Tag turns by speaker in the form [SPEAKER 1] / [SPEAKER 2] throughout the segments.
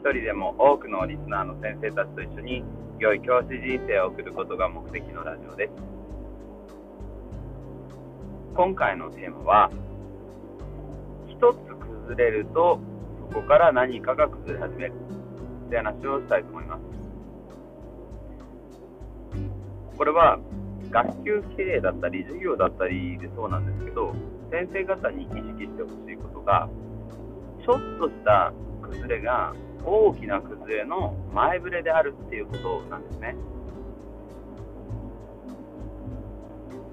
[SPEAKER 1] 一人でも多くのリスナーの先生たちと一緒に良い教師人生を送ることが目的のラジオです。今回のテーマは、一つ崩れるとそこから何かが崩れ始めるって話をしたいと思います。これは学級経営だったり授業だったりでそうなんですけど先生方に意識してほしいことがちょっとした崩れが大きな崩れの前触れであるっていうことなんですね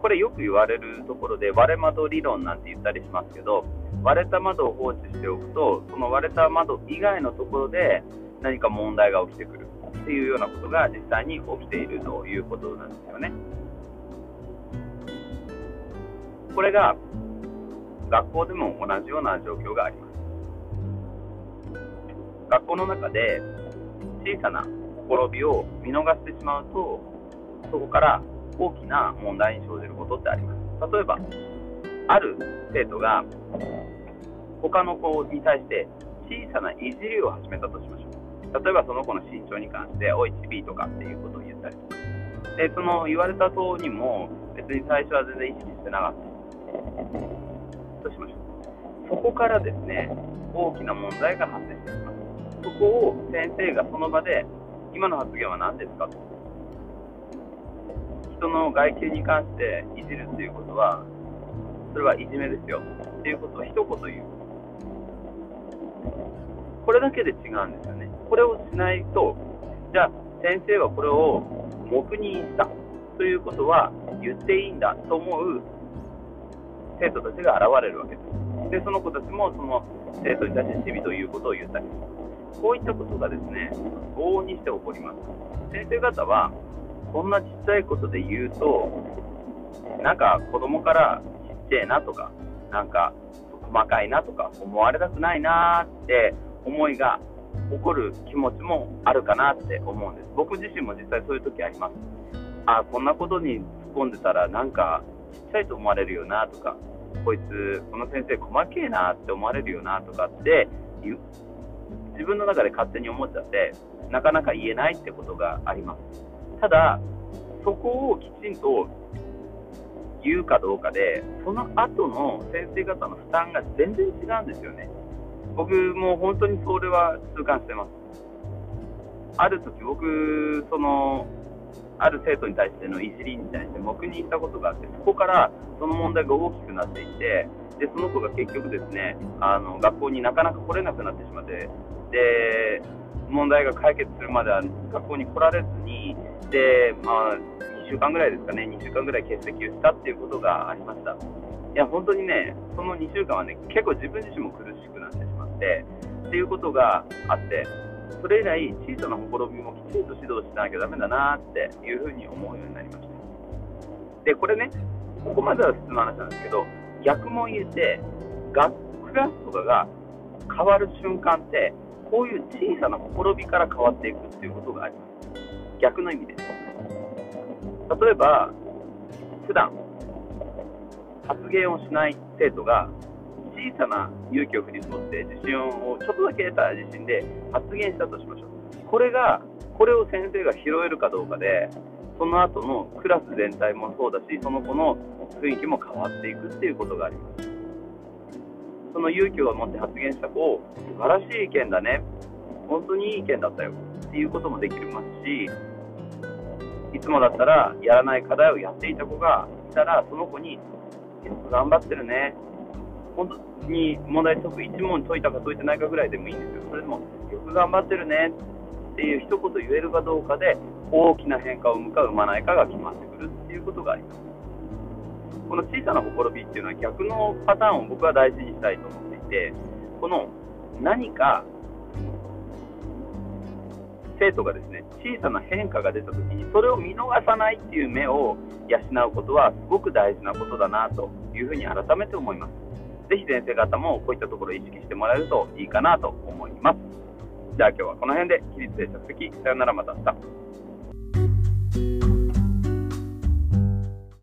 [SPEAKER 1] これよく言われるところで割れ窓理論なんて言ったりしますけど割れた窓を放置しておくとその割れた窓以外のところで何か問題が起きてくるっていうようなことが実際に起きているということなんですよね。これが学校でも同じような状況があります。学校の中で小さなほころびを見逃してしまうと、そこから大きな問題に生じることってあります。例えば、ある生徒が他の子に対して小さないじりを始めたとしましょう。例えばその子の身長に関して、おい、ちびとかっていうことを言ったりとか。で、その言われた当にも別に最初は全然意識してなかった。としましょう。そこからですね、大きな問題が発生してきます。そこを先生がその場で、今の発言は何ですかと。人の外見に関していじるっていうことは、それはいじめですよ。っていうことを一言言う。これだけで違うんですよね。これをしないと、じゃあ先生はこれを黙認したということは言っていいんだと思う生徒たちが現れるわけです。で、その子たちもその生徒に対してチビということを言ったりこういったことがですね、往々にして起こります。先生方は、こんなちっちゃいことで言うと、なんか子供からちっちゃいなとか、なんか細かいなとか思われたくないなって思いが起こる気持ちもあるかなって思うんです。僕自身も実際そういう時あります。あ、こんなことに突っ込んでたらなんかちっちゃいと思われるよなとか、こいつ、この先生細けえなって思われるよなとかって自分の中で勝手に思っちゃって、なかなか言えないってことがあります。ただ、そこをきちんと言うかどうかで、その後の先生方の負担が全然違うんですよね。僕も本当にそれは痛感してます。ある時僕、その、ある生徒に対してのいじりに対して黙認したことがあって、そこからその問題が大きくなっていて、でその子が結局ですねあの学校になかなか来れなくなってしまって、で問題が解決するまでは学校に来られずに、でまあ、2週間ぐらいですかね、2週間ぐらい欠席をしたっていうことがありました。いや、本当にね、その2週間はね、結構自分自身も苦しくなってしまって、っていうことがあって、それ以来、小さなほころびもきちんと指導しなきゃだめだなっていうふうに思うようになりました。で、これね、ここまでは普通の話なんですけど、逆も言えて、学クラスとかが変わる瞬間って、こういう小さなほころびから変わっていくっていうことがあります。逆の意味です。例えば、普段発言をしない生徒が小さな勇気を振り絞って自信をちょっとだけ得た自信で発言したとしましょう。これが、これを先生が拾えるかどうかで、その後のクラス全体もそうだし、その子の雰囲気も変わっていくっていうことがあります。その勇気を持って発言した子を、素晴らしい意見だね、本当にいい意見だったよっていうこともできますし、いつもだったらやらない課題をやっていた子がいたら、その子に、よく頑張ってるね、本当に問題解く1問解いたか解いてないかぐらいでもいいんですよ。それでも、よく頑張ってるねっていう一言言えるかどうかで、大きな変化を生むか生まないかが決まってくるっていうことがあります。この小さなほころびっていうのは逆のパターンを僕は大事にしたいと思っていて、この何か生徒がですね小さな変化が出たときにそれを見逃さないっていう目を養うことはすごく大事なことだなというふうに改めて思います。ぜひ先生方もこういったところを意識してもらえるといいかなと思います。じゃあ今日はこの辺で起立で着席さよならまた明日。